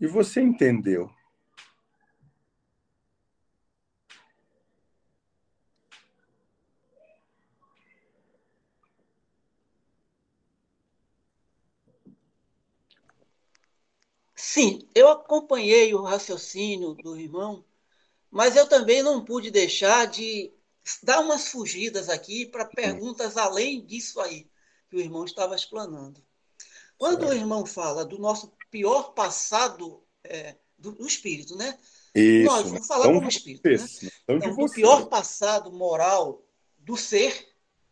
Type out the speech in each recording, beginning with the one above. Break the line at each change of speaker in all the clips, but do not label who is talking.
E você entendeu?
Sim, eu acompanhei o raciocínio do irmão, mas eu também não pude deixar de dar umas fugidas aqui para perguntas além disso aí que o irmão estava explanando. Quando o irmão fala do nosso pior passado é, do, do, espírito, né?
Isso,
Nós vamos falar como espírito, né? Então, do pior passado moral do ser,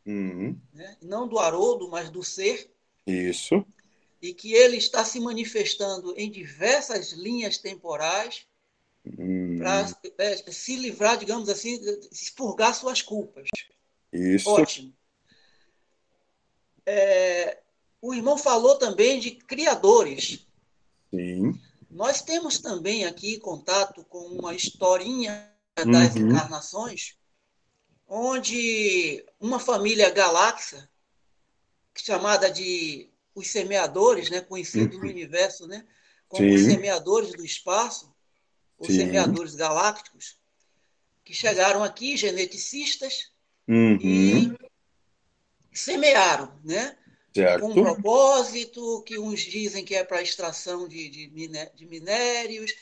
uhum.
né? não do Haroldo, mas do ser.
Isso
e que ele está se manifestando em diversas linhas temporais
hum.
para é, se livrar, digamos assim, expurgar suas culpas.
Isso.
Ótimo. É, o irmão falou também de criadores.
Sim.
Nós temos também aqui contato com uma historinha das uhum. encarnações, onde uma família galáxia, chamada de os semeadores, né, conhecidos no uhum. universo né, como Sim. os semeadores do espaço, os Sim. semeadores galácticos, que chegaram aqui, geneticistas,
uhum.
e semearam, né?
Certo.
Um propósito, que uns dizem que é para extração de, de, de minérios,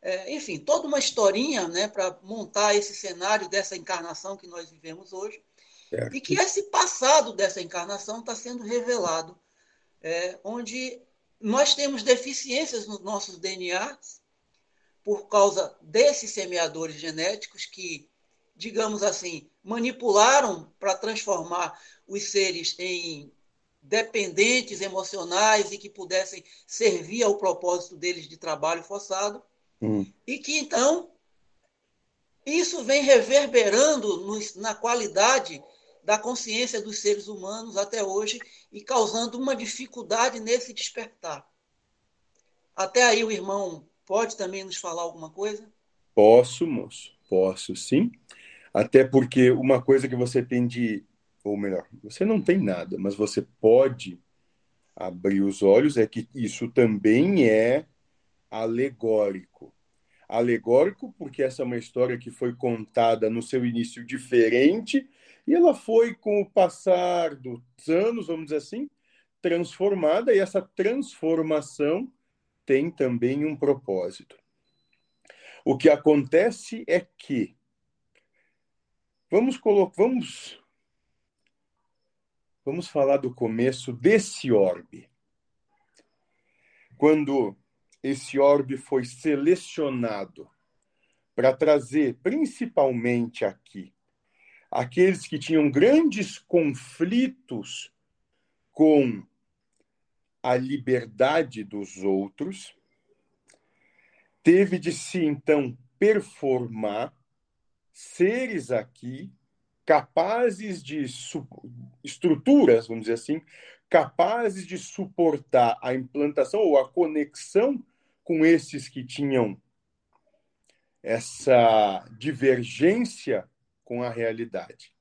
é, enfim, toda uma historinha né, para montar esse cenário dessa encarnação que nós vivemos hoje.
Certo.
E que esse passado dessa encarnação está sendo revelado é, onde nós temos deficiências nos nossos DNAs por causa desses semeadores genéticos que, digamos assim, manipularam para transformar os seres em dependentes emocionais e que pudessem servir ao propósito deles de trabalho forçado.
Hum.
E que, então, isso vem reverberando nos, na qualidade da consciência dos seres humanos até hoje e causando uma dificuldade nesse despertar. Até aí o irmão pode também nos falar alguma coisa?
Posso, moço, posso sim. Até porque uma coisa que você tem de, ou melhor, você não tem nada, mas você pode abrir os olhos é que isso também é alegórico. Alegórico porque essa é uma história que foi contada no seu início diferente e ela foi, com o passar dos anos, vamos dizer assim, transformada, e essa transformação tem também um propósito. O que acontece é que vamos vamos vamos falar do começo desse orbe. Quando esse orbe foi selecionado para trazer principalmente aqui aqueles que tinham grandes conflitos com a liberdade dos outros, teve de se então performar seres aqui capazes de estruturas, vamos dizer assim, capazes de suportar a implantação ou a conexão com esses que tinham essa divergência com a realidade.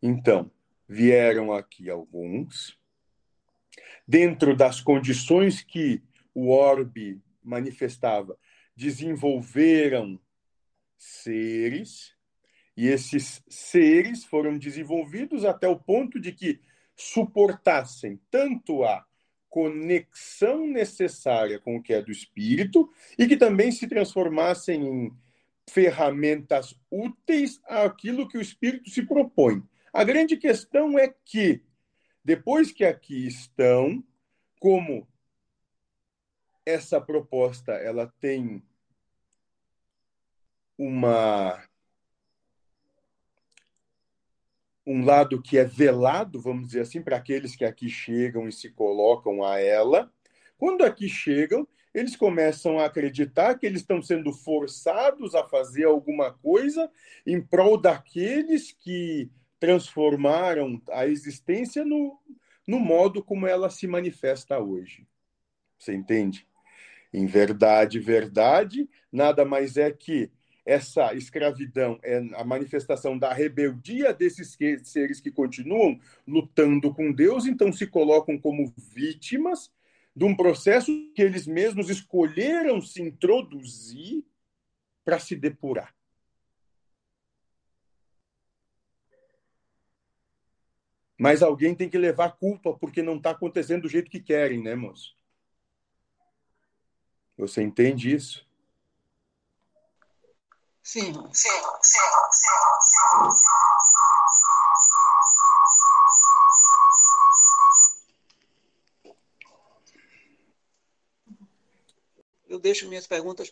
Então, vieram aqui alguns, dentro das condições que o orbe manifestava, desenvolveram seres, e esses seres foram desenvolvidos até o ponto de que suportassem tanto a conexão necessária com o que é do espírito e que também se transformassem em ferramentas úteis àquilo que o espírito se propõe. A grande questão é que, depois que aqui estão, como essa proposta ela tem uma um lado que é velado, vamos dizer assim, para aqueles que aqui chegam e se colocam a ela. Quando aqui chegam, eles começam a acreditar que eles estão sendo forçados a fazer alguma coisa em prol daqueles que transformaram a existência no, no modo como ela se manifesta hoje. Você entende? Em verdade, verdade, nada mais é que essa escravidão é a manifestação da rebeldia desses seres que continuam lutando com Deus, então se colocam como vítimas de um processo que eles mesmos escolheram se introduzir para se depurar. Mas alguém tem que levar culpa porque não está acontecendo do jeito que querem, né, moço? Você entende isso?
Sim. Eu deixo minhas perguntas